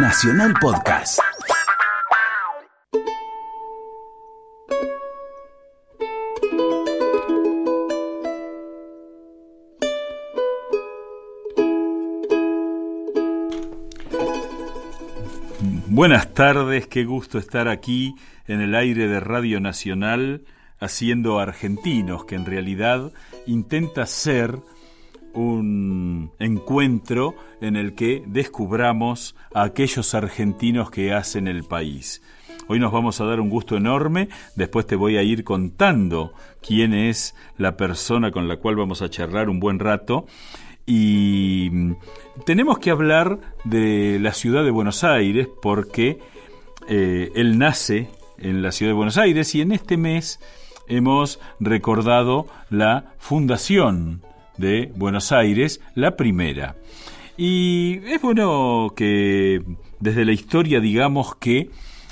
Nacional Podcast. Buenas tardes, qué gusto estar aquí en el aire de Radio Nacional haciendo argentinos, que en realidad intenta ser un encuentro en el que descubramos a aquellos argentinos que hacen el país. Hoy nos vamos a dar un gusto enorme, después te voy a ir contando quién es la persona con la cual vamos a charlar un buen rato. Y tenemos que hablar de la ciudad de Buenos Aires porque eh, él nace en la ciudad de Buenos Aires y en este mes hemos recordado la fundación de Buenos Aires, la primera. Y es bueno que desde la historia digamos que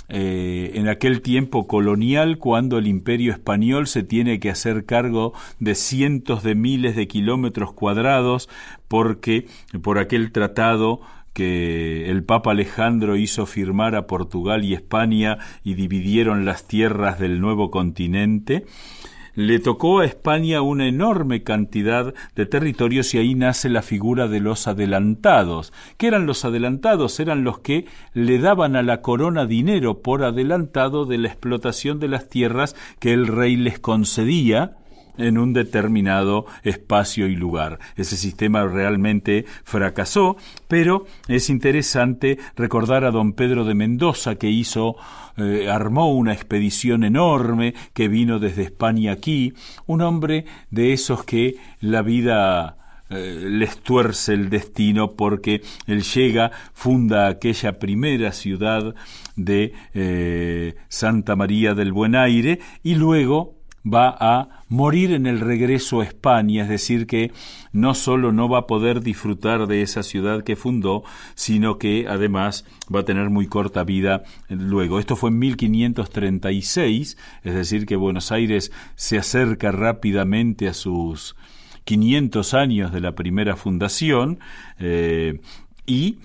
eh, en aquel tiempo colonial, cuando el imperio español se tiene que hacer cargo de cientos de miles de kilómetros cuadrados, porque por aquel tratado que el Papa Alejandro hizo firmar a Portugal y España y dividieron las tierras del nuevo continente, le tocó a España una enorme cantidad de territorios y ahí nace la figura de los adelantados. ¿Qué eran los adelantados? Eran los que le daban a la corona dinero por adelantado de la explotación de las tierras que el rey les concedía en un determinado espacio y lugar. Ese sistema realmente fracasó, pero es interesante recordar a don Pedro de Mendoza que hizo eh, armó una expedición enorme que vino desde España aquí, un hombre de esos que la vida eh, les tuerce el destino porque él llega, funda aquella primera ciudad de eh, Santa María del Buen Aire y luego va a morir en el regreso a España, es decir, que no solo no va a poder disfrutar de esa ciudad que fundó, sino que además va a tener muy corta vida luego. Esto fue en 1536, es decir, que Buenos Aires se acerca rápidamente a sus 500 años de la primera fundación eh, y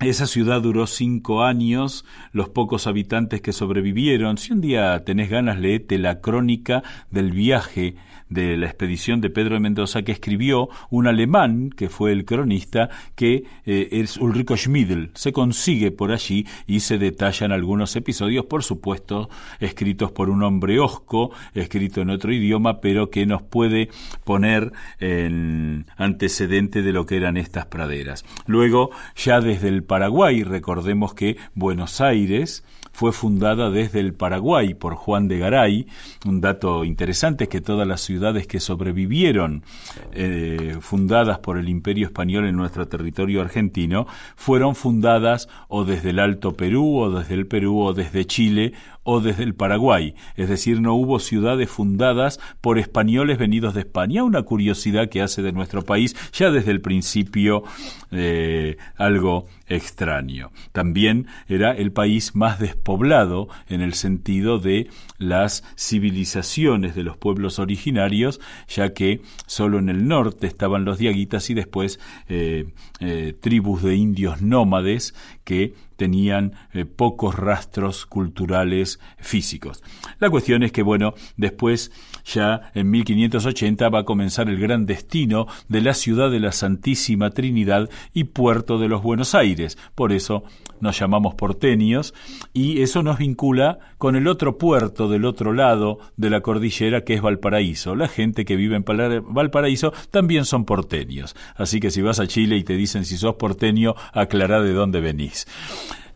esa ciudad duró cinco años, los pocos habitantes que sobrevivieron. Si un día tenés ganas, leete la crónica del viaje de la expedición de Pedro de Mendoza que escribió un alemán, que fue el cronista, que eh, es Ulrico Schmidl. Se consigue por allí y se detallan algunos episodios, por supuesto, escritos por un hombre osco, escrito en otro idioma, pero que nos puede poner en antecedente de lo que eran estas praderas. Luego, ya desde el Paraguay, recordemos que Buenos Aires, fue fundada desde el Paraguay por Juan de Garay. Un dato interesante es que todas las ciudades que sobrevivieron eh, fundadas por el Imperio Español en nuestro territorio argentino fueron fundadas o desde el Alto Perú o desde el Perú o desde Chile o desde el Paraguay, es decir, no hubo ciudades fundadas por españoles venidos de España, una curiosidad que hace de nuestro país ya desde el principio eh, algo extraño. También era el país más despoblado en el sentido de las civilizaciones de los pueblos originarios, ya que solo en el norte estaban los diaguitas y después eh, eh, tribus de indios nómades que tenían eh, pocos rastros culturales físicos. La cuestión es que, bueno, después, ya en 1580, va a comenzar el gran destino de la ciudad de la Santísima Trinidad y puerto de los Buenos Aires. Por eso nos llamamos porteños y eso nos vincula con el otro puerto del otro lado de la cordillera que es Valparaíso. La gente que vive en Valparaíso también son porteños. Así que si vas a Chile y te dicen si sos porteño, aclará de dónde venís.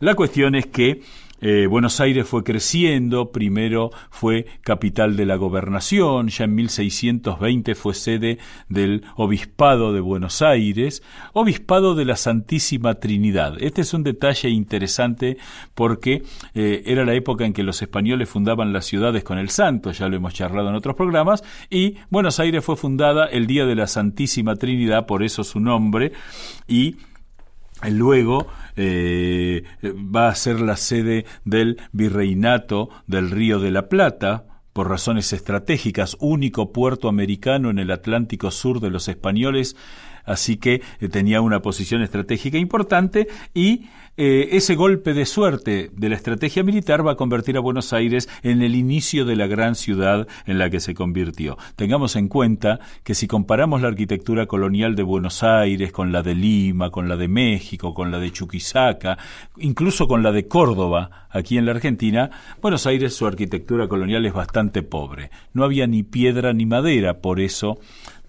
La cuestión es que eh, Buenos Aires fue creciendo, primero fue capital de la gobernación, ya en 1620 fue sede del Obispado de Buenos Aires, Obispado de la Santísima Trinidad. Este es un detalle interesante porque eh, era la época en que los españoles fundaban las ciudades con el santo, ya lo hemos charlado en otros programas, y Buenos Aires fue fundada el Día de la Santísima Trinidad, por eso su nombre, y luego eh, va a ser la sede del virreinato del Río de la Plata, por razones estratégicas, único puerto americano en el Atlántico Sur de los españoles, así que eh, tenía una posición estratégica importante y eh, ese golpe de suerte de la estrategia militar va a convertir a Buenos Aires en el inicio de la gran ciudad en la que se convirtió. Tengamos en cuenta que si comparamos la arquitectura colonial de Buenos Aires con la de Lima, con la de México, con la de Chuquisaca, incluso con la de Córdoba, aquí en la Argentina, Buenos Aires su arquitectura colonial es bastante pobre. No había ni piedra ni madera, por eso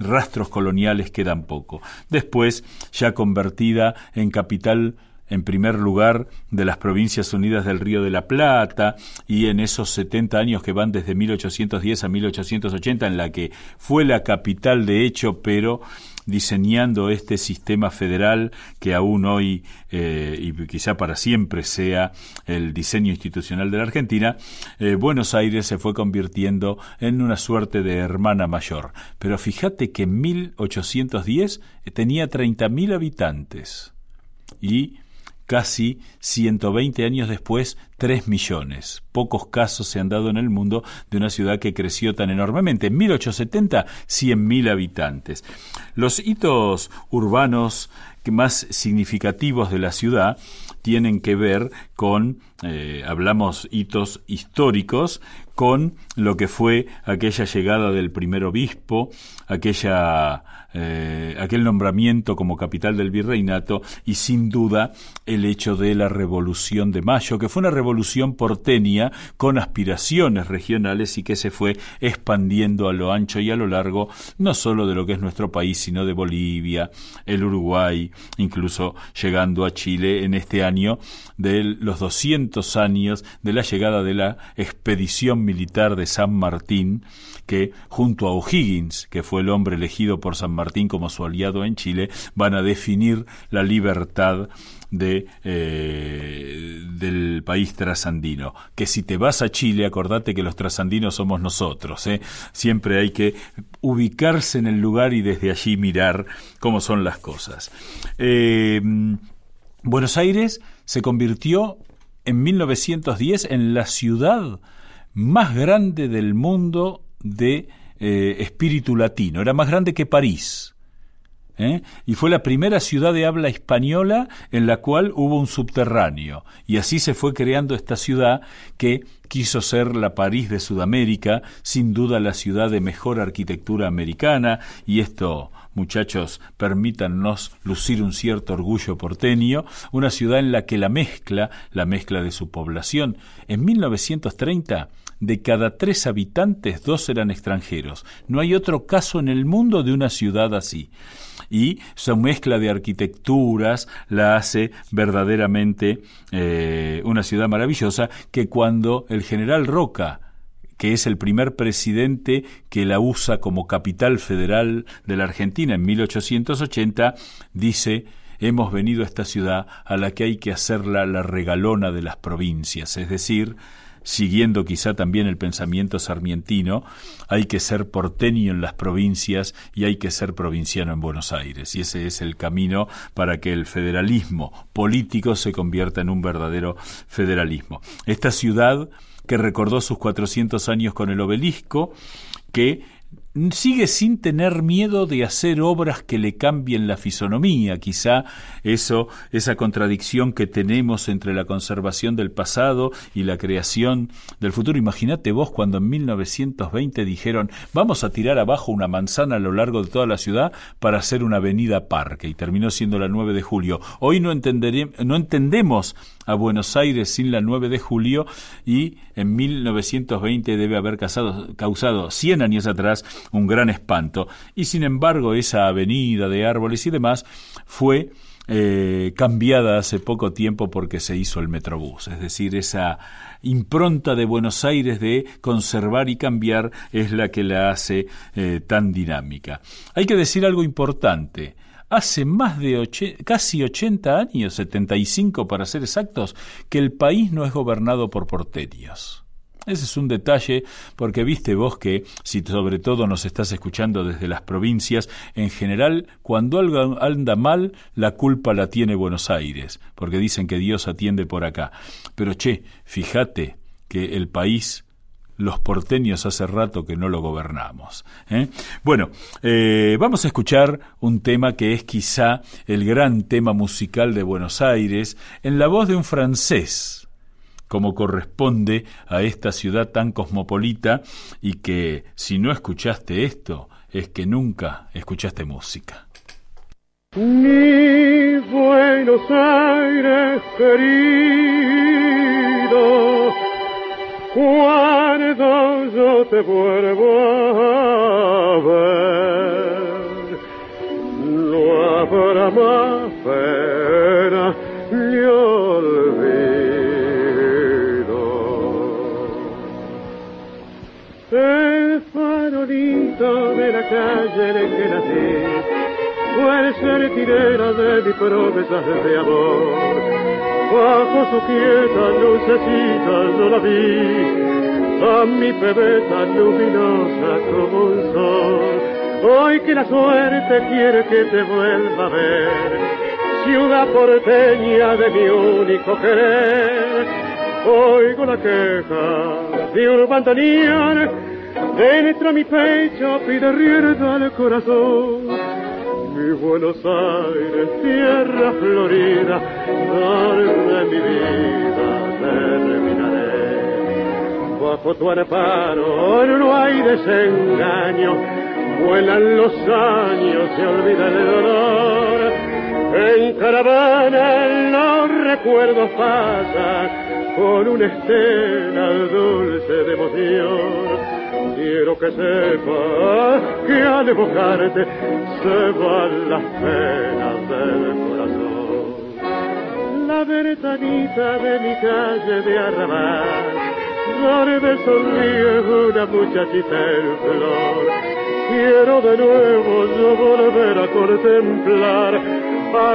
rastros coloniales quedan poco. Después, ya convertida en capital en primer lugar de las Provincias Unidas del Río de la Plata y en esos 70 años que van desde 1810 a 1880 en la que fue la capital de hecho, pero diseñando este sistema federal que aún hoy eh, y quizá para siempre sea el diseño institucional de la Argentina, eh, Buenos Aires se fue convirtiendo en una suerte de hermana mayor. Pero fíjate que en 1810 tenía 30.000 habitantes y casi 120 años después, 3 millones. Pocos casos se han dado en el mundo de una ciudad que creció tan enormemente. En 1870, 100.000 habitantes. Los hitos urbanos más significativos de la ciudad tienen que ver con, eh, hablamos hitos históricos, con lo que fue aquella llegada del primer obispo, aquella, eh, aquel nombramiento como capital del virreinato y sin duda el hecho de la Revolución de Mayo, que fue una revolución porteña con aspiraciones regionales y que se fue expandiendo a lo ancho y a lo largo, no solo de lo que es nuestro país, sino de Bolivia, el Uruguay, incluso llegando a Chile en este año de los 200 años de la llegada de la expedición militar de San Martín, que junto a O'Higgins, que fue el hombre elegido por San Martín como su aliado en Chile, van a definir la libertad de, eh, del país trasandino. Que si te vas a Chile, acordate que los trasandinos somos nosotros. ¿eh? Siempre hay que ubicarse en el lugar y desde allí mirar cómo son las cosas. Eh, Buenos Aires se convirtió en 1910 en la ciudad más grande del mundo de eh, espíritu latino. Era más grande que París. ¿eh? Y fue la primera ciudad de habla española en la cual hubo un subterráneo. Y así se fue creando esta ciudad que quiso ser la París de Sudamérica, sin duda la ciudad de mejor arquitectura americana, y esto muchachos, permítannos lucir un cierto orgullo porteño, una ciudad en la que la mezcla, la mezcla de su población, en 1930 de cada tres habitantes dos eran extranjeros. No hay otro caso en el mundo de una ciudad así. Y su mezcla de arquitecturas la hace verdaderamente eh, una ciudad maravillosa que cuando el general Roca que es el primer presidente que la usa como capital federal de la Argentina en 1880, dice hemos venido a esta ciudad a la que hay que hacerla la regalona de las provincias, es decir, siguiendo quizá también el pensamiento sarmientino, hay que ser porteño en las provincias y hay que ser provinciano en Buenos Aires. Y ese es el camino para que el federalismo político se convierta en un verdadero federalismo. Esta ciudad que recordó sus 400 años con el obelisco, que sigue sin tener miedo de hacer obras que le cambien la fisonomía, quizá eso, esa contradicción que tenemos entre la conservación del pasado y la creación del futuro. Imagínate vos cuando en 1920 dijeron vamos a tirar abajo una manzana a lo largo de toda la ciudad para hacer una avenida parque y terminó siendo la 9 de julio. Hoy no, no entendemos a Buenos Aires sin la 9 de julio y en 1920 debe haber causado, causado 100 años atrás un gran espanto. Y sin embargo esa avenida de árboles y demás fue eh, cambiada hace poco tiempo porque se hizo el Metrobús. Es decir, esa impronta de Buenos Aires de conservar y cambiar es la que la hace eh, tan dinámica. Hay que decir algo importante hace más de casi 80 años, 75 para ser exactos, que el país no es gobernado por porterios. Ese es un detalle porque viste vos que, si sobre todo nos estás escuchando desde las provincias, en general, cuando algo anda mal, la culpa la tiene Buenos Aires, porque dicen que Dios atiende por acá. Pero che, fíjate que el país los porteños hace rato que no lo gobernamos. ¿eh? Bueno, eh, vamos a escuchar un tema que es quizá el gran tema musical de Buenos Aires en la voz de un francés, como corresponde a esta ciudad tan cosmopolita y que si no escuchaste esto es que nunca escuchaste música. Yo te más la calle en que nací fue el certinero de mi promesa de amor bajo su quieta lucecita yo la vi, a mi bebé tan luminosa como un sol. Hoy que la suerte quiere que te vuelva a ver, ciudad porteña de mi único querer, oigo la queja de un bandoneón, dentro mi pecho pide rienda al corazón mi Buenos Aires, tierra florida, de mi vida terminaré. Bajo tu amparo no hay desengaño, vuelan los años, se olvida el dolor. En caravana los recuerdos pasan con una estela dulce de emoción Quiero que sepas que al evocarte se van las penas del corazón. La ventanita de mi calle de arrabal, donde sonríe una muchachita en flor. Quiero de nuevo yo volver a contemplar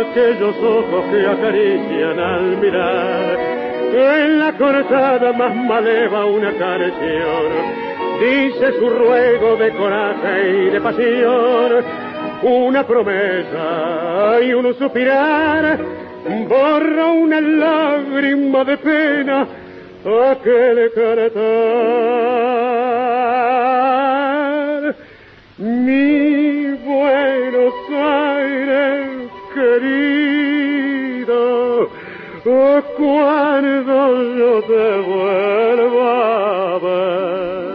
aquellos ojos que acarician al mirar. En la cortada más maleva una canción dice su ruego de coraje y de pasión, una promesa y un suspirar, borra una lágrima de pena aquel cantar. Mi Buenos Aires querido, cuando yo te vuelva a ver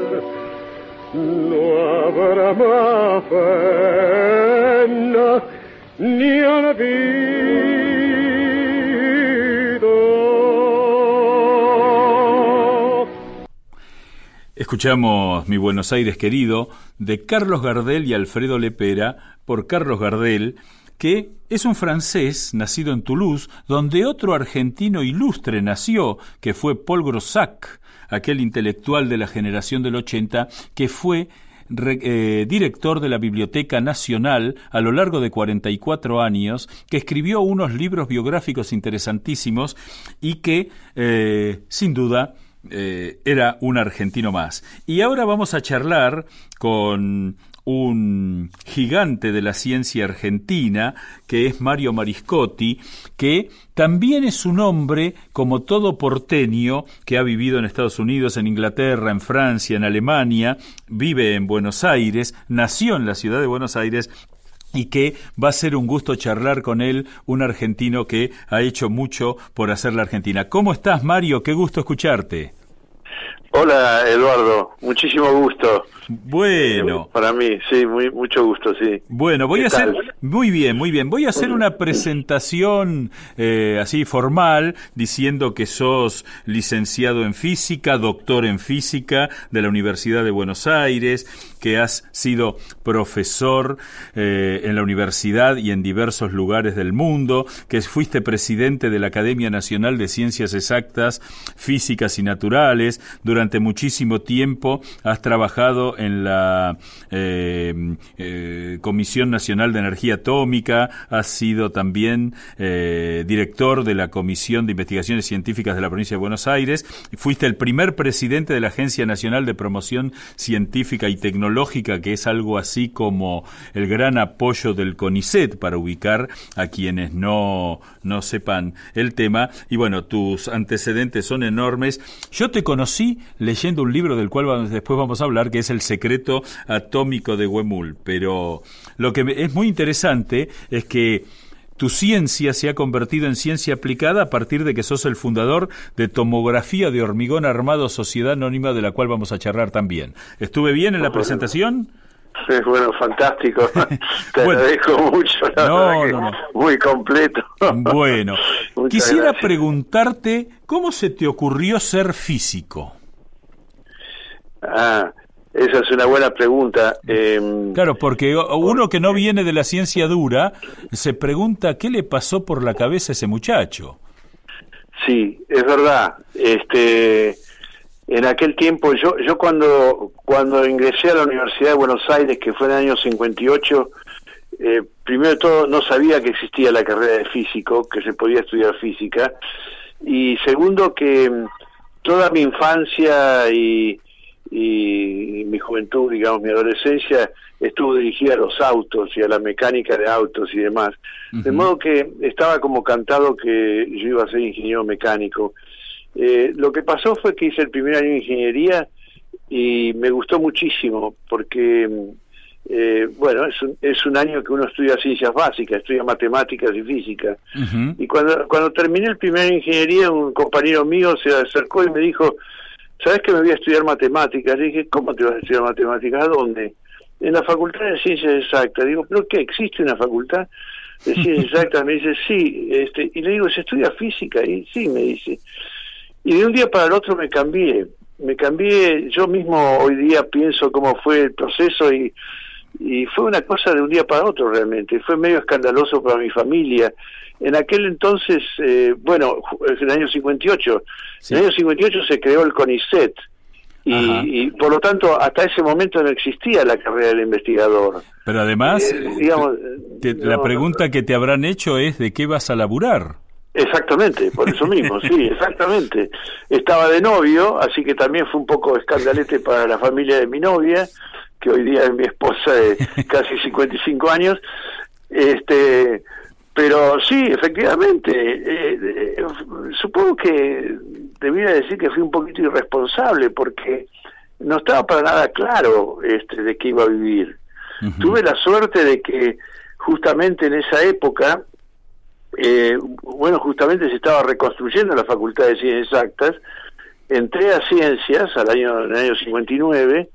habrá más pena ni olvido. Escuchamos Mi Buenos Aires querido de Carlos Gardel y Alfredo Lepera por Carlos Gardel que es un francés nacido en Toulouse, donde otro argentino ilustre nació, que fue Paul Grossac, aquel intelectual de la generación del 80 que fue eh, director de la Biblioteca Nacional a lo largo de 44 años, que escribió unos libros biográficos interesantísimos y que, eh, sin duda, eh, era un argentino más. Y ahora vamos a charlar con un gigante de la ciencia argentina, que es Mario Mariscotti, que también es un hombre, como todo porteño, que ha vivido en Estados Unidos, en Inglaterra, en Francia, en Alemania, vive en Buenos Aires, nació en la ciudad de Buenos Aires y que va a ser un gusto charlar con él, un argentino que ha hecho mucho por hacer la Argentina. ¿Cómo estás, Mario? Qué gusto escucharte. Hola Eduardo, muchísimo gusto. Bueno. Para mí, sí, muy, mucho gusto, sí. Bueno, voy a hacer, muy bien, muy bien, voy a hacer una presentación eh, así formal diciendo que sos licenciado en física, doctor en física de la Universidad de Buenos Aires, que has sido profesor eh, en la universidad y en diversos lugares del mundo, que fuiste presidente de la Academia Nacional de Ciencias Exactas, Físicas y Naturales. Durante muchísimo tiempo has trabajado en la eh, eh, Comisión Nacional de Energía Atómica, has sido también director de la Comisión de Investigaciones Científicas de la Provincia de Buenos Aires, fuiste el primer presidente de la Agencia Nacional de Promoción Científica y Tecnológica lógica que es algo así como el gran apoyo del CONICET para ubicar a quienes no, no sepan el tema. Y bueno, tus antecedentes son enormes. Yo te conocí leyendo un libro del cual después vamos a hablar, que es El secreto atómico de Wemul. Pero lo que es muy interesante es que tu ciencia se ha convertido en ciencia aplicada a partir de que sos el fundador de Tomografía de Hormigón Armado Sociedad Anónima, de la cual vamos a charlar también. ¿Estuve bien en la presentación? Sí, bueno, fantástico. Te agradezco mucho. no, no, no. Muy completo. Bueno, quisiera preguntarte, ¿cómo se te ocurrió ser físico? Ah, esa es una buena pregunta. Em, claro, porque uno que no viene de la ciencia dura se pregunta qué le pasó por la cabeza a ese muchacho. Sí, es verdad. Este, en aquel tiempo, yo, yo cuando, cuando ingresé a la Universidad de Buenos Aires, que fue en el año 58, eh, primero de todo no sabía que existía la carrera de físico, que se podía estudiar física, y segundo que mm, toda mi infancia y y mi juventud, digamos, mi adolescencia estuvo dirigida a los autos y a la mecánica de autos y demás. De modo que estaba como cantado que yo iba a ser ingeniero mecánico. Eh, lo que pasó fue que hice el primer año de ingeniería y me gustó muchísimo porque, eh, bueno, es un, es un año que uno estudia ciencias básicas, estudia matemáticas y física. Y cuando, cuando terminé el primer año de ingeniería, un compañero mío se acercó y me dijo, ¿sabes que me voy a estudiar matemáticas? Le dije, ¿cómo te vas a estudiar matemáticas? ¿A dónde? En la Facultad de Ciencias Exactas. Digo, ¿pero qué? ¿Existe una facultad de Ciencias Exactas? Me dice, sí. Este, y le digo, ¿se estudia física? Y sí, me dice. Y de un día para el otro me cambié. Me cambié, yo mismo hoy día pienso cómo fue el proceso y, y fue una cosa de un día para otro realmente. Fue medio escandaloso para mi familia en aquel entonces, eh, bueno, en el año 58, en el año 58 se creó el CONICET y, por lo tanto hasta ese momento no existía la carrera del investigador. Pero además, eh, digamos, la pregunta que te habrán hecho es de qué vas a laburar. Exactamente, por eso mismo, sí, exactamente. Estaba de novio, así que también fue un poco escandalete para la familia de mi novia, que hoy día es mi esposa de casi 55 años. Este, pero sí, efectivamente, eh, eh, supongo que debiera decir que fui un poquito irresponsable porque no estaba para nada claro este, de qué iba a vivir. Tuve la suerte de que justamente en esa época, eh, bueno, justamente se estaba reconstruyendo la Facultad de Ciencias Exactas, entré a Ciencias al año, en el año 59,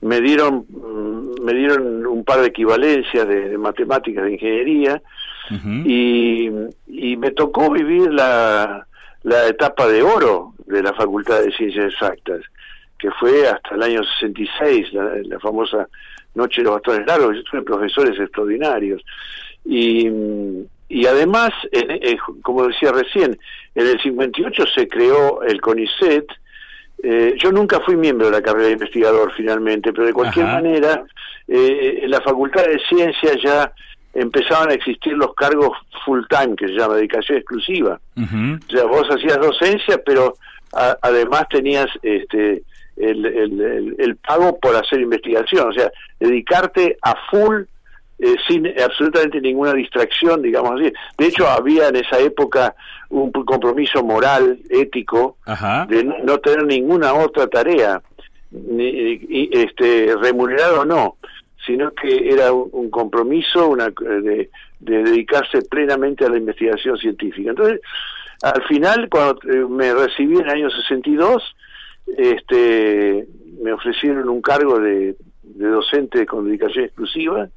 me dieron, mm, me dieron un par de equivalencias de matemáticas de ingeniería, y, y, me tocó vivir la, la etapa de oro de la Facultad de Ciencias Exactas, que fue hasta el año 66, la, la famosa Noche de los Bastones Largos. Yo tuve profesores extraordinarios. Y, y además, eh, como decía recién, en el 58 se creó el CONICET. Eh, yo nunca fui miembro de la carrera de investigador finalmente, pero de cualquier manera, eh, en la Facultad de Ciencias ya empezaban a existir los cargos full time, que se llama dedicación exclusiva. O sea, vos hacías docencia, pero además tenías este el, el, el, pago por hacer investigación, o sea, dedicarte a full eh, sin absolutamente ninguna distracción, digamos así. De hecho, había en esa época un compromiso moral, ético, de no tener ninguna otra tarea, ni, este, remunerado o no sino que era un, compromiso una, de, dedicarse plenamente a la investigación científica. Entonces, al final, cuando eh, me recibí en el año 62, este, me ofrecieron un cargo de, docente con dedicación exclusiva,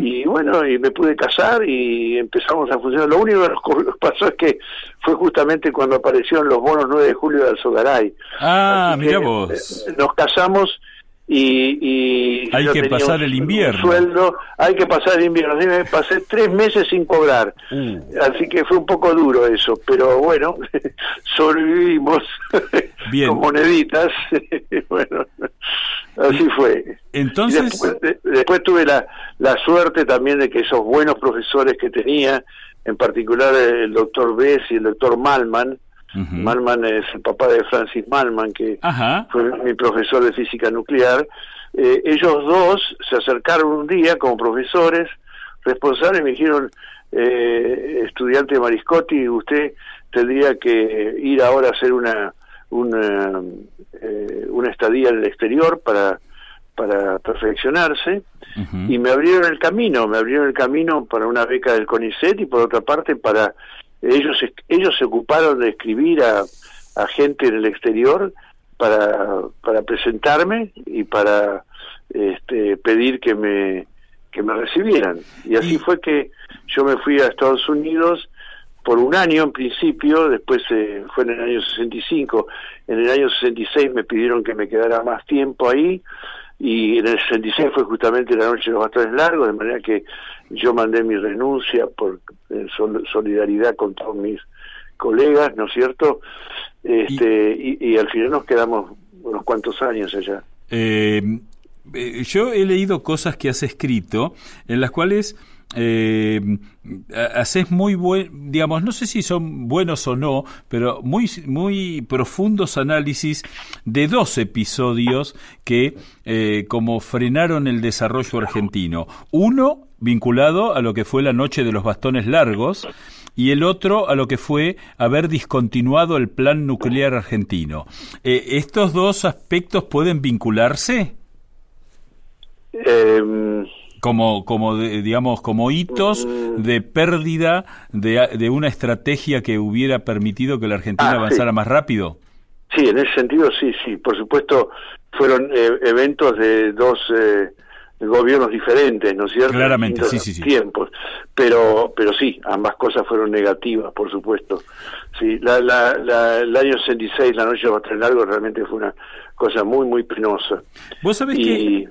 y bueno, y me pude casar y empezamos a funcionar. Lo único que nos pasó es que fue justamente cuando aparecieron los bonos 9 de julio de Alzogaray. Ah, mira vos. Eh, nos casamos y, hay que pasar el invierno. sueldo hay que pasar el invierno. Me pasé tres meses sin cobrar. Uh. así que fue un poco duro eso pero bueno sobrevivimos Bien. con moneditas. Bueno así fue. Entonces después, tuve la, la suerte también de que esos buenos profesores que tenía en particular el doctor Bess y el doctor Malman Malman es el papá de Francis Malman, que fue mi profesor de física nuclear. Eh, ellos dos se acercaron un día como profesores responsables y me dijeron, eh, estudiante Mariscotti, usted tendría que ir ahora a hacer una, una, eh, una estadía en el exterior para, para perfeccionarse y me abrieron el camino, me abrieron el camino para una beca del CONICET y por otra parte para ellos ellos se ocuparon de escribir a, a gente en el exterior para, para presentarme y para este, pedir que me que me recibieran. Y así fue que yo me fui a Estados Unidos por un año en principio, después eh, fue en el año 65, en el año 66 me pidieron que me quedara más tiempo ahí y en el 66 fue justamente la noche de los bastones largos, de manera que yo mandé mi renuncia por solidaridad con todos mis colegas, ¿no es cierto? Este, y, al final nos quedamos unos cuantos años allá. Eh, eh, yo he leído cosas que has escrito en las cuales eh, haces muy buen, digamos, no sé si son buenos o no, pero muy, muy profundos análisis de dos episodios que eh, como frenaron el desarrollo argentino. Uno vinculado a lo que fue la noche de los bastones largos y el otro a lo que fue haber discontinuado el plan nuclear argentino. Eh, ¿Estos dos aspectos pueden vincularse? Eh, como, como digamos, como hitos de pérdida de, de, una estrategia que hubiera permitido que la Argentina ah, avanzara más rápido? Sí, en ese sentido sí, sí. Por supuesto, fueron eh, eventos de dos eh, gobiernos diferentes, ¿no es cierto? Claramente, sí, sí, sí. Tiempos. Pero, pero sí, ambas cosas fueron negativas, por supuesto. Sí, la, la, la, el año 66, la noche de Largo, realmente fue una cosa muy, muy penosa. Vos sabés que,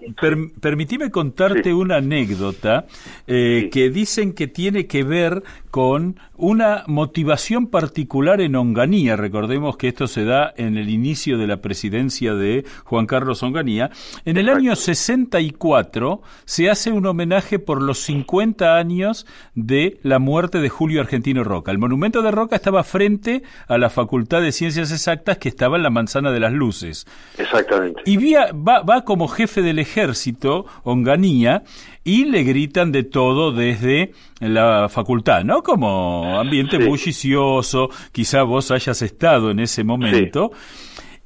permitime contarte una anécdota eh, que dicen que tiene que ver con una motivación particular en Onganía. Recordemos que esto se da en el inicio de la presidencia de Juan Carlos Onganía. En el año 64 se hace un homenaje por los 50 años de la muerte de Julio Argentino Roca. El monumento de Roca estaba frente a la Facultad de Ciencias Exactas que estaba en la Manzana de las Luces. Exactamente. Y va, va como jefe del ejército, Onganía, y le gritan de todo desde la facultad, ¿no? Como ambiente bullicioso, quizá vos hayas estado en ese momento,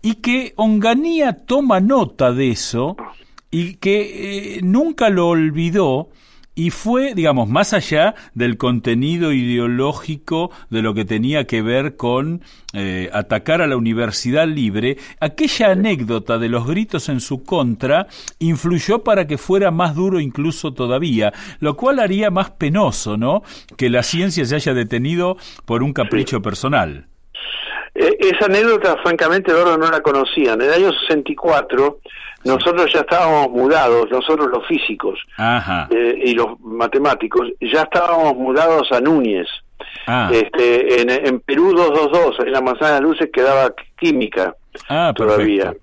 y que Onganía toma nota de eso y que eh, nunca lo olvidó y fue, digamos, más allá del contenido ideológico de lo que tenía que ver con eh, atacar a la universidad libre, aquella anécdota de los gritos en su contra influyó para que fuera más duro incluso todavía, lo cual haría más penoso, ¿no? Que la ciencia se haya detenido por un capricho personal. Eh, esa anécdota, francamente, Eduardo no la conocía. En el año 64 nosotros ya estábamos mudados, nosotros los físicos eh, y los matemáticos, ya estábamos mudados a Núñez. Ah. Este, en, Perú 222, en la manzana de luces quedaba química ah, todavía.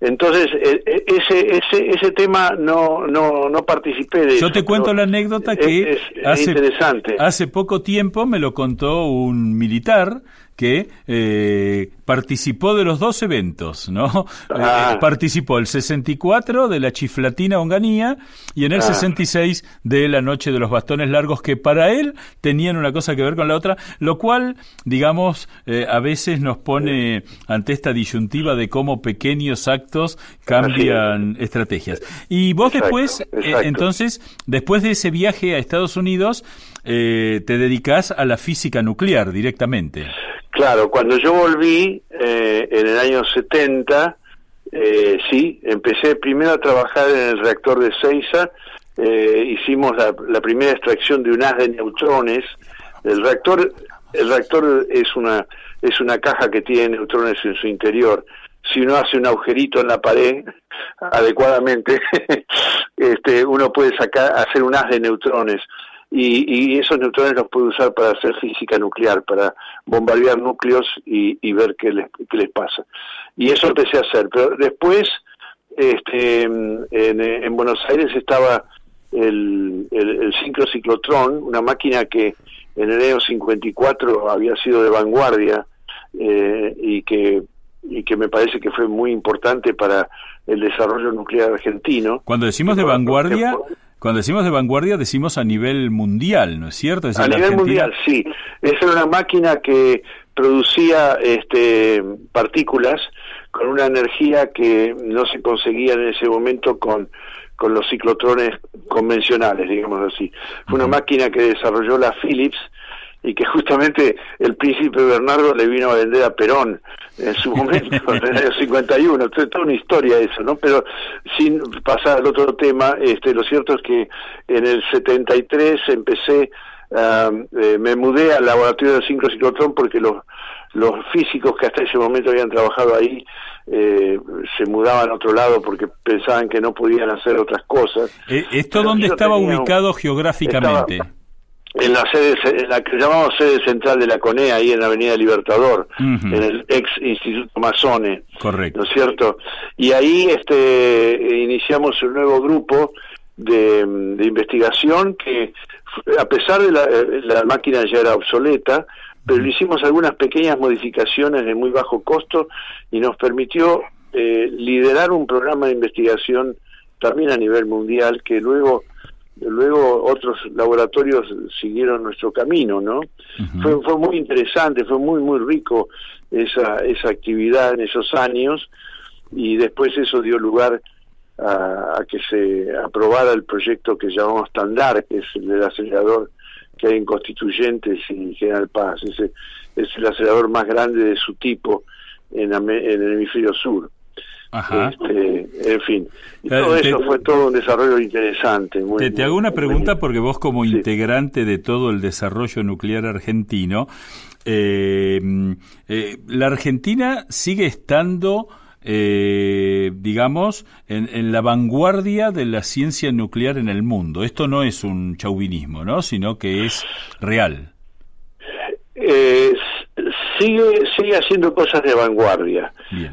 Entonces, e, e, ese, ese, ese tema no, no, no participé de Yo te cuento la anécdota que hace, interesante. hace poco tiempo me lo contó un militar que eh, participó de los dos eventos, ¿no? Ah. Eh, participó el 64 de la chiflatina Onganía y en el 66 ah. de la Noche de los Bastones Largos, que para él tenían una cosa que ver con la otra, lo cual, digamos, eh, a veces nos pone ante esta disyuntiva de cómo pequeños actos cambian estrategias. Y vos después, entonces, después de ese viaje a Estados Unidos, te dedicas a la física nuclear directamente. Claro, cuando yo volví eh, en el año 70, eh, sí, empecé primero a trabajar en el reactor de Seiza, eh, hicimos la, primera extracción de un haz de neutrones. El reactor, el reactor es una es una caja que tiene neutrones en su interior. Si uno hace un agujerito en la pared adecuadamente, este, uno puede sacar hacer un haz de neutrones y, esos neutrones los puede usar para hacer física nuclear, para bombardear núcleos y, ver qué les, qué les pasa. Y eso empecé a hacer. Pero después, este, en, Buenos Aires estaba el, el, el sincrociclotrón, una máquina que en el año 54 había sido de vanguardia eh, y que y que me parece que fue muy importante para el desarrollo nuclear argentino. Cuando decimos de vanguardia, cuando decimos de vanguardia, decimos a nivel mundial, ¿no es cierto? a nivel mundial, sí. Esa era una máquina que producía este, partículas con una energía que no se conseguía en ese momento con, con los ciclotrones convencionales, digamos así. Fue una máquina que desarrolló la Philips y que justamente el príncipe Bernardo le vino a vender a Perón en su momento, en el año 51. Entonces, toda una historia eso, ¿no? Pero sin pasar al otro tema, este, lo cierto es que en el 73 empecé, eh, me mudé al laboratorio de ciclotrón porque los los físicos que hasta ese momento habían trabajado ahí eh, se mudaban a otro lado porque pensaban que no podían hacer otras cosas. Eh, ¿Esto dónde estaba ubicado geográficamente? En la sede, en la que llamamos sede central de la CONEA, ahí en la Avenida Libertador, en el ex Instituto Masone. Correcto. ¿No es cierto? Y ahí este, iniciamos un nuevo grupo de, investigación que, a pesar de la, la máquina ya era obsoleta, pero le hicimos algunas pequeñas modificaciones de muy bajo costo y nos permitió eh, liderar un programa de investigación también a nivel mundial que luego luego otros laboratorios siguieron nuestro camino, ¿no? fue, fue muy interesante, fue muy, muy rico esa, esa actividad en esos años y después eso dio lugar a, a que se aprobara el proyecto que llamamos Standard, que es el del acelerador que hay en Constituyentes y General Paz. Es, es el acelerador más grande de su tipo en, en el hemisferio sur. Ajá. Este, en fin, y todo eso fue todo un desarrollo interesante. Muy, te, hago una pregunta porque vos como integrante de todo el desarrollo nuclear argentino, eh, eh, la Argentina sigue estando eh, digamos, en, la vanguardia de la ciencia nuclear en el mundo. Esto no es un chauvinismo, ¿no? Sino que es real. Eh, sigue sigue haciendo cosas de vanguardia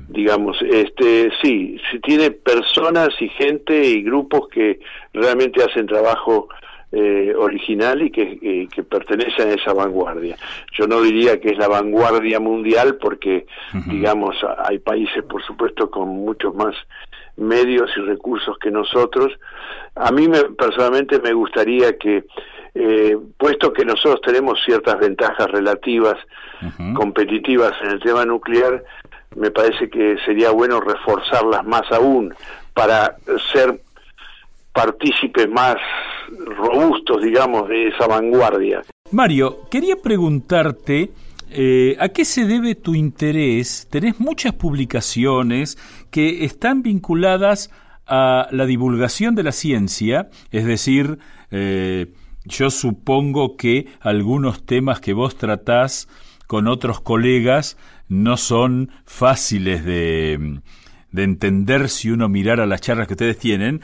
digamos este sí, tiene personas y gente y grupos que realmente hacen trabajo eh, original y que, que, pertenece a esa vanguardia. Yo no diría que es la vanguardia mundial porque, digamos, hay países, por supuesto, con muchos más medios y recursos que nosotros. A mí me, personalmente me gustaría que, eh, puesto que nosotros tenemos ciertas ventajas relativas, competitivas en el tema nuclear, me parece que sería bueno reforzarlas más aún para ser partícipes más robustos, digamos, de esa vanguardia. Mario, quería preguntarte eh, ¿A qué se debe tu interés? Tenés muchas publicaciones que están vinculadas a la divulgación de la ciencia, es decir, eh, yo supongo que algunos temas que vos tratás con otros colegas no son fáciles de, de entender si uno mirara las charlas que ustedes tienen.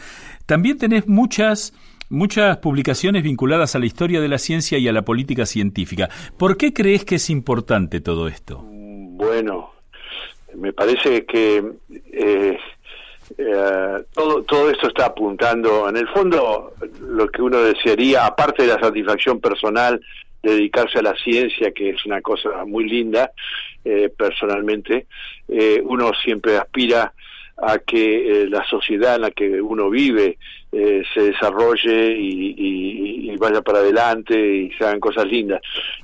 También tenés muchas muchas publicaciones vinculadas a la historia de la ciencia y a la política científica. ¿Por qué crees que es importante todo esto? Bueno, me parece que eh, eh, todo, todo esto está apuntando, en el fondo, lo que uno desearía, aparte de la satisfacción personal, dedicarse a la ciencia, que es una cosa muy linda, eh, personalmente, uno siempre aspira a que eh, la sociedad en la que uno vive eh, se desarrolle y, vaya para adelante y se hagan cosas lindas.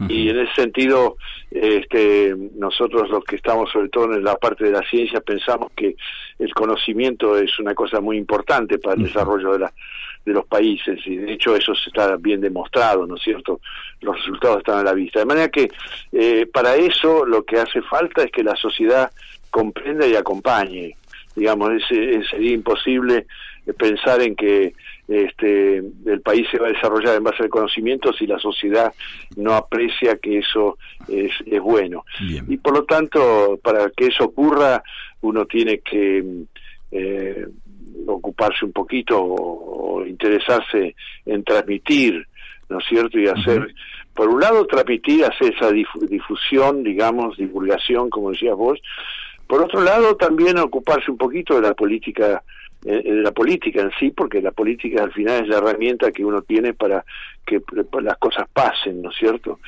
Y en ese sentido, este, nosotros los que estamos sobre todo en la parte de la ciencia pensamos que el conocimiento es una cosa muy importante para el desarrollo de la de los países y de hecho eso se está bien demostrado, ¿no es cierto? Los resultados están a la vista. De manera que eh, para eso lo que hace falta es que la sociedad comprenda y acompañe digamos, es, sería imposible pensar en que este, el país se va a desarrollar en base al conocimiento si la sociedad no aprecia que eso es, es bueno. Y por lo tanto, para que eso ocurra, uno tiene que eh, ocuparse un poquito o, interesarse en transmitir, ¿no es cierto? Y hacer, por un lado, transmitir, hacer esa difusión, digamos, divulgación, como decías vos, por otro lado, también ocuparse un poquito de la política eh, de la política en sí, porque la política al final es la herramienta que uno tiene para que las cosas pasen, ¿no es cierto?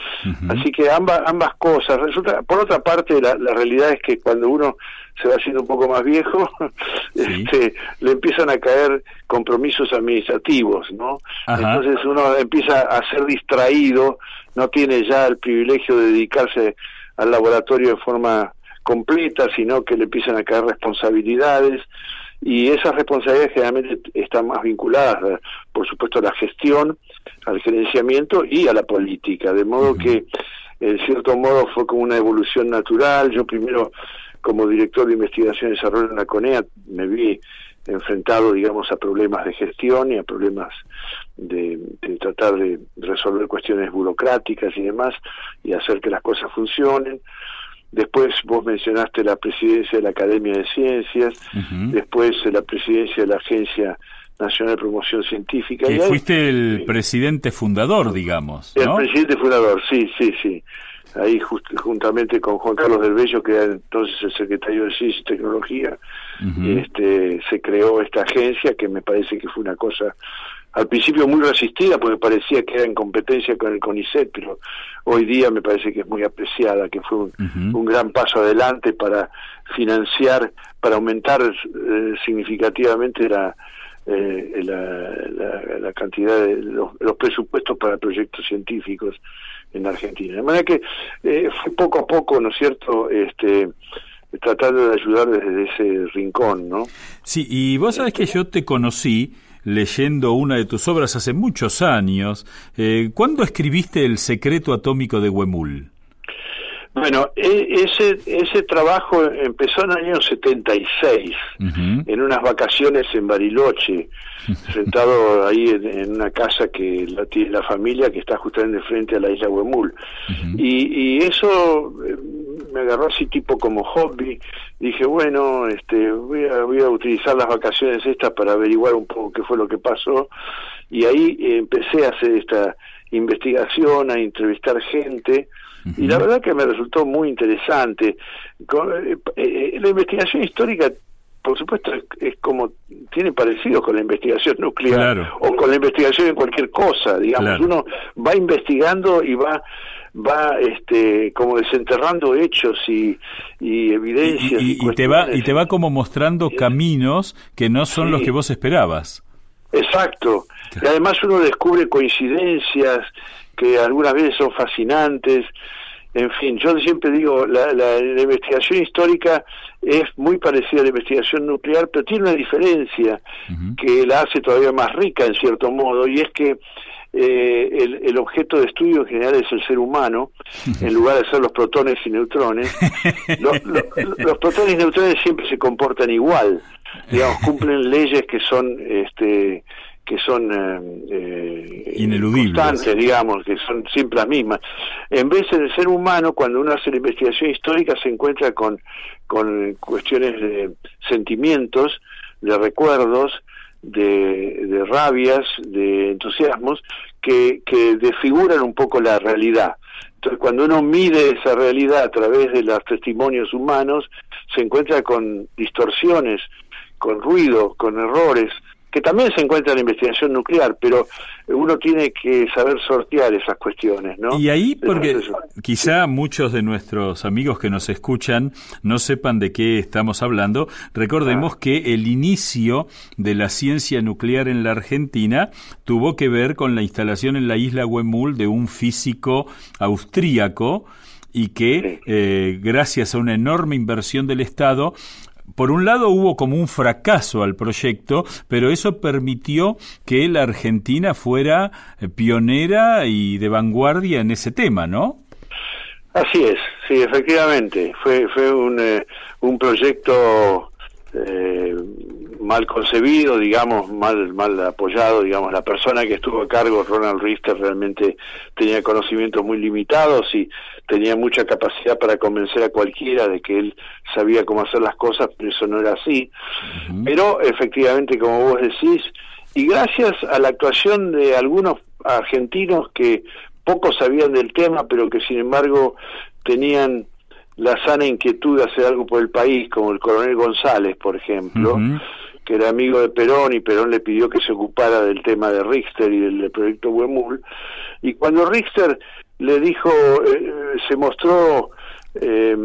Así que ambas ambas cosas. Resulta, por otra parte, la, realidad es que cuando uno se va haciendo un poco más viejo, este, le empiezan a caer compromisos administrativos, ¿no? Entonces uno empieza a ser distraído, no tiene ya el privilegio de dedicarse al laboratorio de forma completa, sino que le empiezan a caer responsabilidades y esas responsabilidades generalmente están más vinculadas, por supuesto, a la gestión, al gerenciamiento y a la política, de modo que, en cierto modo, fue como una evolución natural. Yo primero, como director de investigación y desarrollo en la CONEA, me vi enfrentado, digamos, a problemas de gestión y a problemas de, tratar de resolver cuestiones burocráticas y demás y hacer que las cosas funcionen. Después vos mencionaste la presidencia de la Academia de Ciencias, después la presidencia de la Agencia Nacional de Promoción Científica. Y, fuiste el presidente fundador, digamos. El presidente fundador, sí, sí, sí ahí juntamente con Juan Carlos del Bello, que era entonces el secretario de Ciencia y Tecnología, este, se creó esta agencia que me parece que fue una cosa al principio muy resistida porque parecía que era en competencia con el CONICET, pero hoy día me parece que es muy apreciada, que fue un, gran paso adelante para financiar, para aumentar eh, significativamente la, eh, la, cantidad de los, presupuestos para proyectos científicos en Argentina. De manera que eh, fue poco a poco, ¿no es cierto?, este, tratando de ayudar desde ese rincón, ¿no? Sí, y vos sabés que yo te conocí leyendo una de tus obras hace muchos años. Eh, ¿Cuándo escribiste El secreto atómico de Huemul? Bueno, e, ese, ese trabajo empezó en el año 76, en unas vacaciones en Bariloche, sentado ahí en, una casa que la tiene la familia que está justamente frente a la isla Huemul. y, y, eso eh, me agarró así tipo como hobby. Dije, bueno, este, voy a, voy a utilizar las vacaciones estas para averiguar un poco qué fue lo que pasó. Y ahí empecé a hacer esta investigación, a entrevistar gente y la verdad que me resultó muy interesante. Eh, eh, la investigación histórica, por supuesto, es, como tiene parecido con la investigación nuclear o con la investigación en cualquier cosa, digamos. Uno va investigando y va va este como desenterrando hechos y, y evidencias y, te va y te va como mostrando caminos que no son los que vos esperabas. Exacto. Y además uno descubre coincidencias que algunas veces son fascinantes. En fin, yo siempre digo, la, la, investigación histórica es muy parecida a la investigación nuclear, pero tiene una diferencia que la hace todavía más rica en cierto modo, y es que eh, el, el, objeto de estudio en general es el ser humano, en lugar de ser los protones y neutrones. los protones y neutrones siempre se comportan igual, digamos, cumplen leyes que son este, que son eh, eh, ineludibles, constantes, digamos, que son siempre las mismas. En vez del ser humano, cuando uno hace la investigación histórica, se encuentra con, con cuestiones de sentimientos, de recuerdos, de, de rabias, de entusiasmos, que, que desfiguran un poco la realidad. Entonces, cuando uno mide esa realidad a través de los testimonios humanos, se encuentra con distorsiones, con ruido, con errores, que también se encuentra en la investigación nuclear, pero uno tiene que saber sortear esas cuestiones, ¿no? Y ahí, porque quizá muchos de nuestros amigos que nos escuchan no sepan de qué estamos hablando, recordemos ah. que el inicio de la ciencia nuclear en la Argentina tuvo que ver con la instalación en la isla Huemul de un físico austríaco, y que eh, gracias a una enorme inversión del Estado por un lado hubo como un fracaso al proyecto, pero eso permitió que la Argentina fuera eh, pionera y de vanguardia en ese tema, ¿no? Así es, sí, efectivamente. Fue, fue un, eh, un proyecto eh, mal concebido, digamos, mal, mal apoyado, digamos, la persona que estuvo a cargo, Ronald Richter, realmente tenía conocimientos muy limitados y tenía mucha capacidad para convencer a cualquiera de que él sabía cómo hacer las cosas, pero eso no era así. Pero efectivamente, como vos decís, y gracias a la actuación de algunos argentinos que poco sabían del tema, pero que sin embargo tenían la sana inquietud de hacer algo por el país, como el coronel González, por ejemplo, que era amigo de Perón y Perón le pidió que se ocupara del tema de Richter y del, proyecto Huemul. Y cuando Richter le dijo, eh, se mostró eh,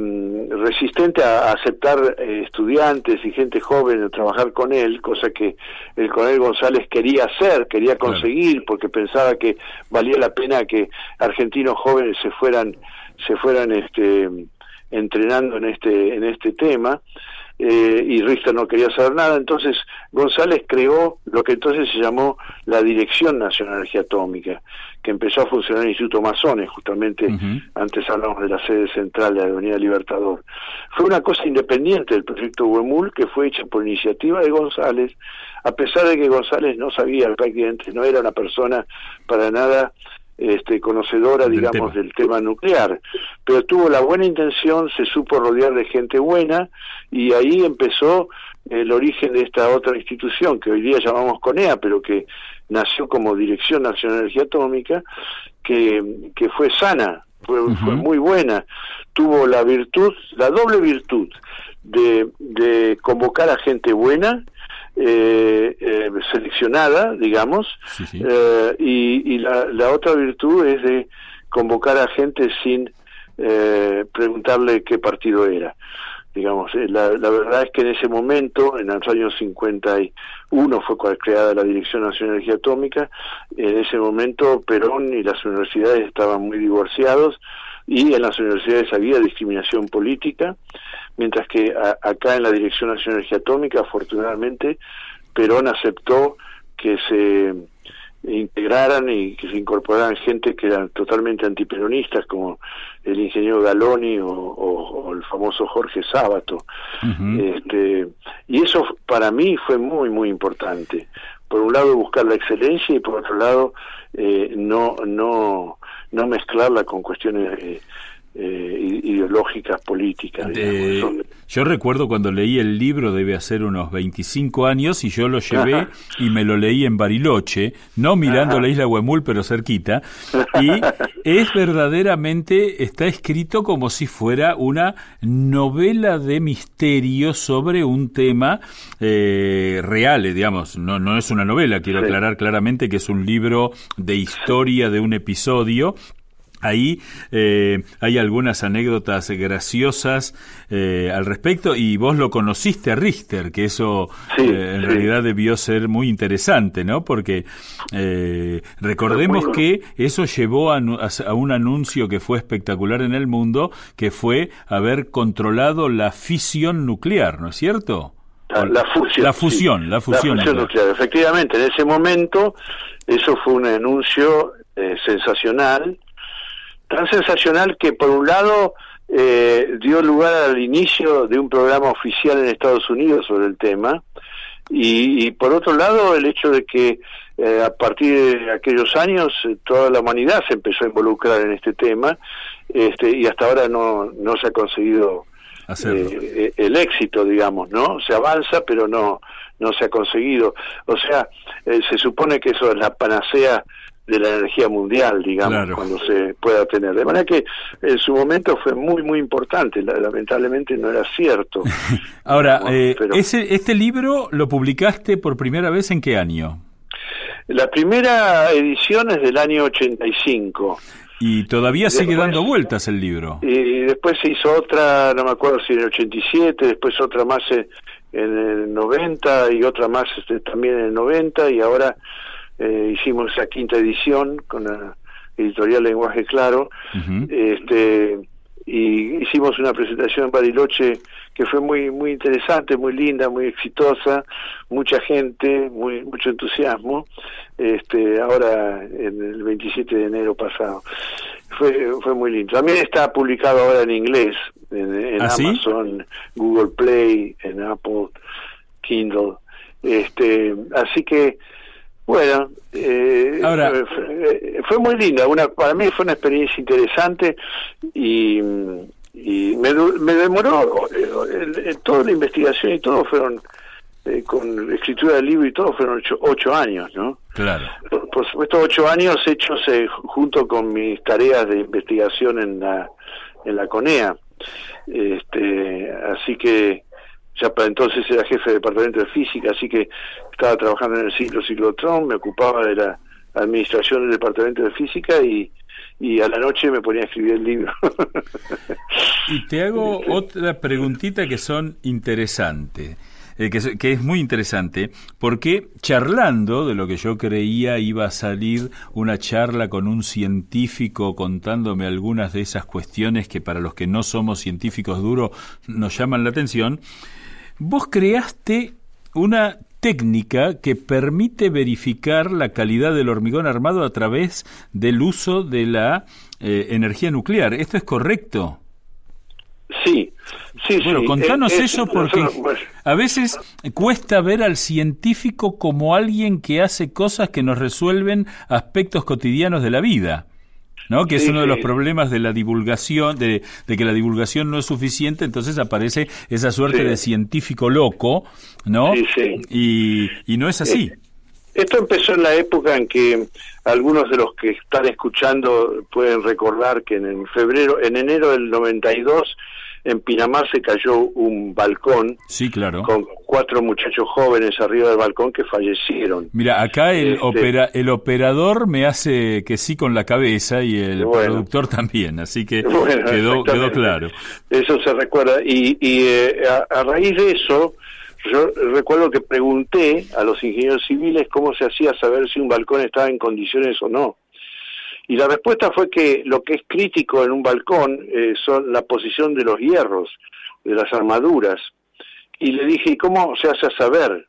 resistente a, aceptar eh, estudiantes y gente joven a trabajar con él, cosa que el coronel González quería hacer, quería conseguir, porque pensaba que valía la pena que argentinos jóvenes se fueran, se fueran este entrenando en este en este tema eh, y Richter no quería saber nada, entonces González creó lo que entonces se llamó la Dirección Nacional de Energía Atómica, que empezó a funcionar en el Instituto Masones, justamente antes hablamos de la sede central de la Avenida Libertador. Fue una cosa independiente del proyecto Huemul que fue hecha por iniciativa de González, a pesar de que González no sabía prácticamente, no era una persona para nada este, conocedora, digamos, del tema nuclear, pero tuvo la buena intención, se supo rodear de gente buena y ahí empezó el origen de esta otra institución que hoy día llamamos CONEA, pero que nació como Dirección Nacional de Energía Atómica, que, que fue sana, fue, fue muy buena, tuvo la virtud, la doble virtud de, de convocar a gente buena eh, eh, seleccionada, digamos, eh, y, la, la, otra virtud es de convocar a gente sin eh, preguntarle qué partido era. Digamos, eh, la, la, verdad es que en ese momento, en los años 51 fue creada la Dirección Nacional de Energía Atómica, en ese momento Perón y las universidades estaban muy divorciados y en las universidades había discriminación política, mientras que acá en la Dirección Nacional de Energía Atómica, afortunadamente, Perón aceptó que se integraran y que se incorporaran gente que eran totalmente antiperonistas, como el ingeniero Galoni o, el famoso Jorge Sábato. este, y eso para mí fue muy, muy importante. Por un lado buscar la excelencia y por otro lado eh, no, no, no mezclarla con cuestiones eh, eh, ideológicas, políticas. yo recuerdo cuando leí el libro, debe hacer unos 25 años, y yo lo llevé y me lo leí en Bariloche, no mirando la isla Huemul, pero cerquita, y es verdaderamente, está escrito como si fuera una novela de misterio sobre un tema eh, real, eh, digamos, no, no es una novela, quiero aclarar claramente que es un libro de historia de un episodio Ahí eh, hay algunas anécdotas graciosas eh, al respecto y vos lo conociste a Richter, que eso eh, en realidad debió ser muy interesante, ¿no? Porque recordemos que eso llevó a, un anuncio que fue espectacular en el mundo, que fue haber controlado la fisión nuclear, ¿no es cierto? La, fusión. La fusión, la fusión, nuclear. Efectivamente, en ese momento eso fue un anuncio sensacional tan sensacional que por un lado eh, dio lugar al inicio de un programa oficial en Estados Unidos sobre el tema y, por otro lado el hecho de que eh, a partir de aquellos años eh, toda la humanidad se empezó a involucrar en este tema este, y hasta ahora no, no se ha conseguido el éxito, digamos, ¿no? Se avanza, pero no, no se ha conseguido. O sea, se supone que eso es la panacea de la energía mundial, digamos, cuando se pueda tener. De manera que en su momento fue muy, muy importante, lamentablemente no era cierto. Ahora, eh, ese, ¿este libro lo publicaste por primera vez en qué año? La primera edición es del año 85. Y todavía sigue dando vueltas el libro. Y después se hizo otra, no me acuerdo si en el 87, después otra más en, el 90 y otra más este, también en el 90 y ahora eh, hicimos esa quinta edición con la editorial Lenguaje Claro, este, y hicimos una presentación en Bariloche que fue muy muy interesante, muy linda, muy exitosa, mucha gente, muy mucho entusiasmo. Este, ahora en el 27 de enero pasado fue fue muy lindo. También está publicado ahora en inglés en, ¿Ah, Amazon, Google Play, en Apple, Kindle. Este, así que bueno, eh, fue, muy linda, una, para mí fue una experiencia interesante y, me, demoró, eh, toda la investigación y todo fueron, eh, con escritura del libro y todo fueron ocho, años, ¿no? Claro. Por, supuesto, ocho años hechos junto con mis tareas de investigación en la, en la CONEA. Este, así que ya para entonces era jefe de departamento de física, así que estaba trabajando en el ciclo ciclotrón, me ocupaba de la administración del departamento de física y, y a la noche me ponía a escribir el libro. y te hago otra preguntita que son interesantes. eh, que, que, es muy interesante, porque charlando de lo que yo creía iba a salir una charla con un científico contándome algunas de esas cuestiones que para los que no somos científicos duros nos llaman la atención, vos creaste una técnica que permite verificar la calidad del hormigón armado a través del uso de la eh, energía nuclear. ¿Esto es correcto? Sí, sí, bueno, contanos eso porque a veces cuesta ver al científico como alguien que hace cosas que nos resuelven aspectos cotidianos de la vida. ¿No? Que es uno de los problemas de la divulgación, de, que la divulgación no es suficiente, entonces aparece esa suerte de científico loco, ¿no? Y, y no es así. Esto empezó en la época en que algunos de los que están escuchando pueden recordar que en febrero, en enero del 92 en Pinamar se cayó un balcón sí, claro. con cuatro muchachos jóvenes arriba del balcón que fallecieron. Mira, acá el, este, opera, el operador me hace que sí con la cabeza y el productor también, así que quedó, quedó claro. Eso se recuerda. Y, y eh, a, raíz de eso, yo recuerdo que pregunté a los ingenieros civiles cómo se hacía saber si un balcón estaba en condiciones o no. Y la respuesta fue que lo que es crítico en un balcón eh, son la posición de los hierros, de las armaduras. Y le dije, ¿y cómo se hace saber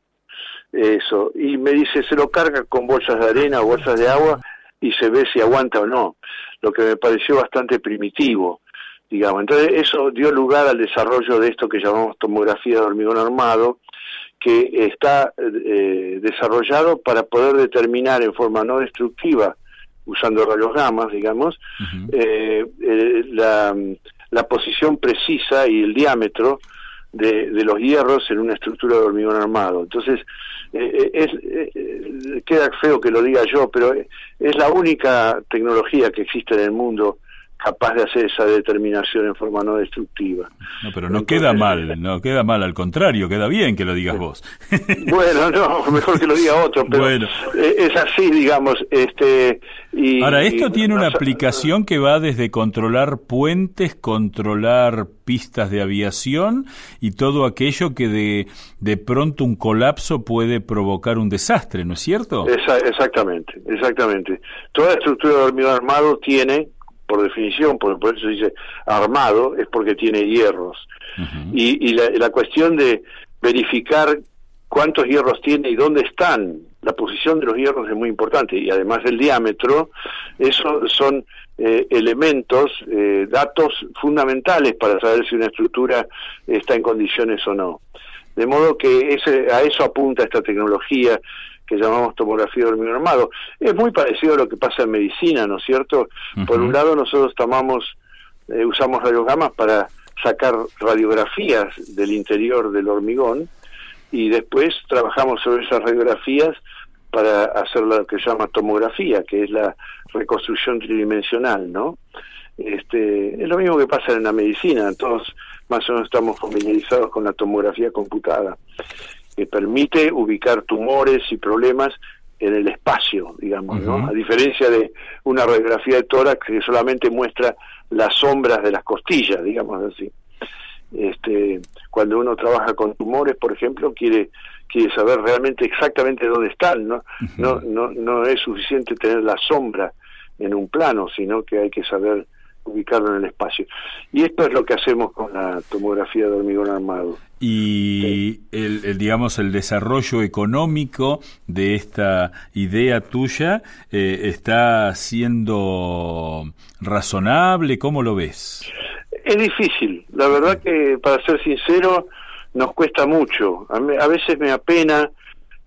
eso? Y me dice, se lo carga con bolsas de arena o bolsas de agua y se ve si aguanta o no, lo que me pareció bastante primitivo, digamos. Entonces eso dio lugar al desarrollo de esto que llamamos tomografía de hormigón armado, que está eh, desarrollado para poder determinar en forma no destructiva usando rayos gamas, digamos, eh, eh, la, la, posición precisa y el diámetro de, de, los hierros en una estructura de hormigón armado. Entonces, eh, es, queda feo que lo diga yo, pero es la única tecnología que existe en el mundo capaz de hacer esa determinación en forma no destructiva. No, pero no queda mal, no queda mal, al contrario, queda bien que lo digas vos. Bueno, no, mejor que lo diga otro, pero bueno. es así, digamos. este y, Ahora, esto tiene una aplicación que va desde controlar puentes, controlar pistas de aviación y todo aquello que de, de pronto un colapso puede provocar un desastre, ¿no es cierto? exactamente, exactamente. Toda estructura de hormigón armado tiene por definición, por, por eso se dice armado, es porque tiene hierros. Y, y la, la, cuestión de verificar cuántos hierros tiene y dónde están, la posición de los hierros es muy importante, y además el diámetro, eso son eh, elementos, eh, datos fundamentales para saber si una estructura está en condiciones o no. De modo que ese, a eso apunta esta tecnología que llamamos tomografía de hormigón armado. Es muy parecido a lo que pasa en medicina, ¿no es cierto? Por un lado nosotros tomamos, eh, usamos radiogramas para sacar radiografías del interior del hormigón y después trabajamos sobre esas radiografías para hacer lo que se llama tomografía, que es la reconstrucción tridimensional, ¿no? Este, es lo mismo que pasa en la medicina, todos más o menos estamos familiarizados con la tomografía computada que permite ubicar tumores y problemas en el espacio, digamos, ¿no? A diferencia de una radiografía de tórax que solamente muestra las sombras de las costillas, digamos así. Este, cuando uno trabaja con tumores, por ejemplo, quiere quiere saber realmente exactamente dónde están, ¿no? No no no es suficiente tener la sombra en un plano, sino que hay que saber ubicarlo en el espacio. Y esto es lo que hacemos con la tomografía de hormigón armado. Y el, digamos el desarrollo económico de esta idea tuya eh, está siendo razonable, ¿cómo lo ves? Es difícil, la verdad que para ser sincero nos cuesta mucho. A, veces me apena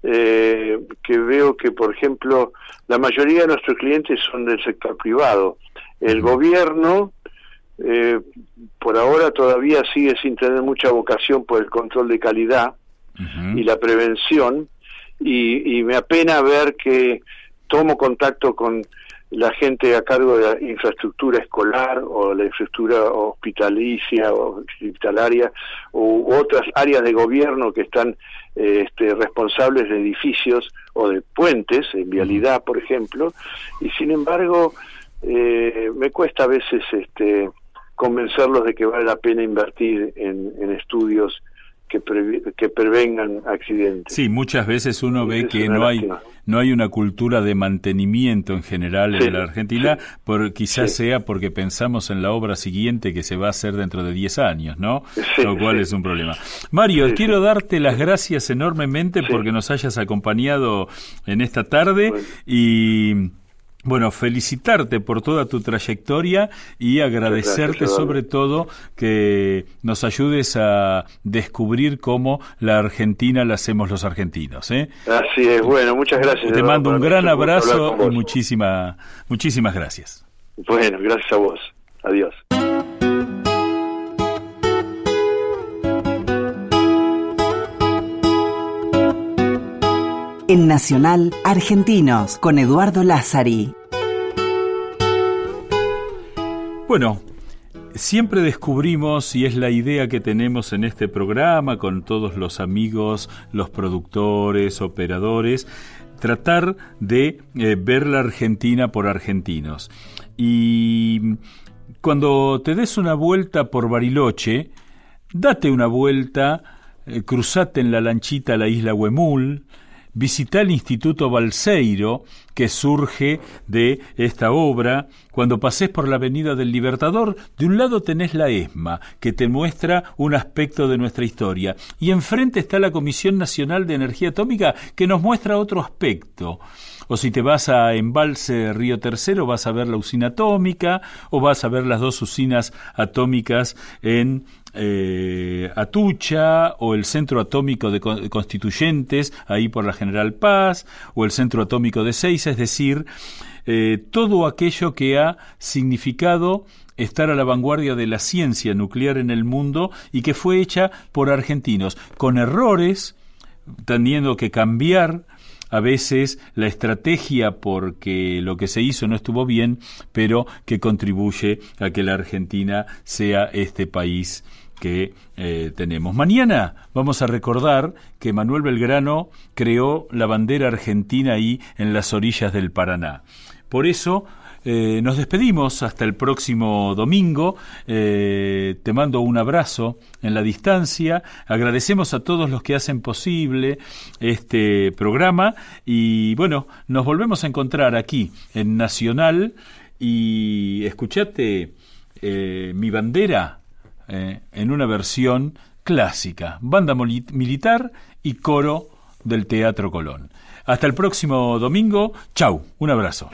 eh, que veo que, por ejemplo, la mayoría de nuestros clientes son del sector privado el gobierno, eh, por ahora todavía sigue sin tener mucha vocación por el control de calidad y la prevención, y, me apena ver que tomo contacto con la gente a cargo de la infraestructura escolar o la infraestructura hospitalicia o hospitalaria u otras áreas de gobierno que están eh, este, responsables de edificios o de puentes en vialidad, por ejemplo, y sin embargo eh, me cuesta a veces este, convencerlos de que vale la pena invertir en, estudios que, que prevengan accidentes. Sí, muchas veces uno ve que no hay no hay una cultura de mantenimiento en general en la Argentina, por, quizás sea porque pensamos en la obra siguiente que se va a hacer dentro de 10 años, ¿no? Lo cual es un problema. Mario, quiero darte las gracias enormemente porque nos hayas acompañado en esta tarde y bueno, felicitarte por toda tu trayectoria y agradecerte sobre todo que nos ayudes a descubrir cómo la Argentina la hacemos los argentinos. ¿eh? Así es, bueno, muchas gracias. Te mando un gran abrazo y muchísima, muchísimas gracias. Bueno, gracias a vos. Adiós. En Nacional Argentinos con Eduardo Lázari. Bueno, siempre descubrimos, y es la idea que tenemos en este programa con todos los amigos, los productores, operadores, tratar de eh, ver la Argentina por argentinos. Y cuando te des una vuelta por Bariloche, date una vuelta, eh, cruzate en la lanchita a la isla Huemul, visita el Instituto Balseiro, que surge de esta obra. Cuando pases por la Avenida del Libertador, de un lado tenés la ESMA, que te muestra un aspecto de nuestra historia, y enfrente está la Comisión Nacional de Energía Atómica, que nos muestra otro aspecto. O si te vas a Embalse Río Tercero, vas a ver la usina atómica, o vas a ver las dos usinas atómicas en eh, Atucha o el Centro Atómico de Constituyentes, ahí por la General Paz, o el Centro Atómico de Seis, es decir, eh, todo aquello que ha significado estar a la vanguardia de la ciencia nuclear en el mundo y que fue hecha por argentinos, con errores, teniendo que cambiar a veces la estrategia porque lo que se hizo no estuvo bien, pero que contribuye a que la Argentina sea este país que eh, tenemos. Mañana vamos a recordar que Manuel Belgrano creó la bandera argentina ahí en las orillas del Paraná. Por eso eh, nos despedimos hasta el próximo domingo. Eh, te mando un abrazo en la distancia. Agradecemos a todos los que hacen posible este programa y bueno, nos volvemos a encontrar aquí en Nacional y escuchate mi bandera eh, en una versión clásica, banda militar y coro del Teatro Colón. Hasta el próximo domingo, chau, un abrazo.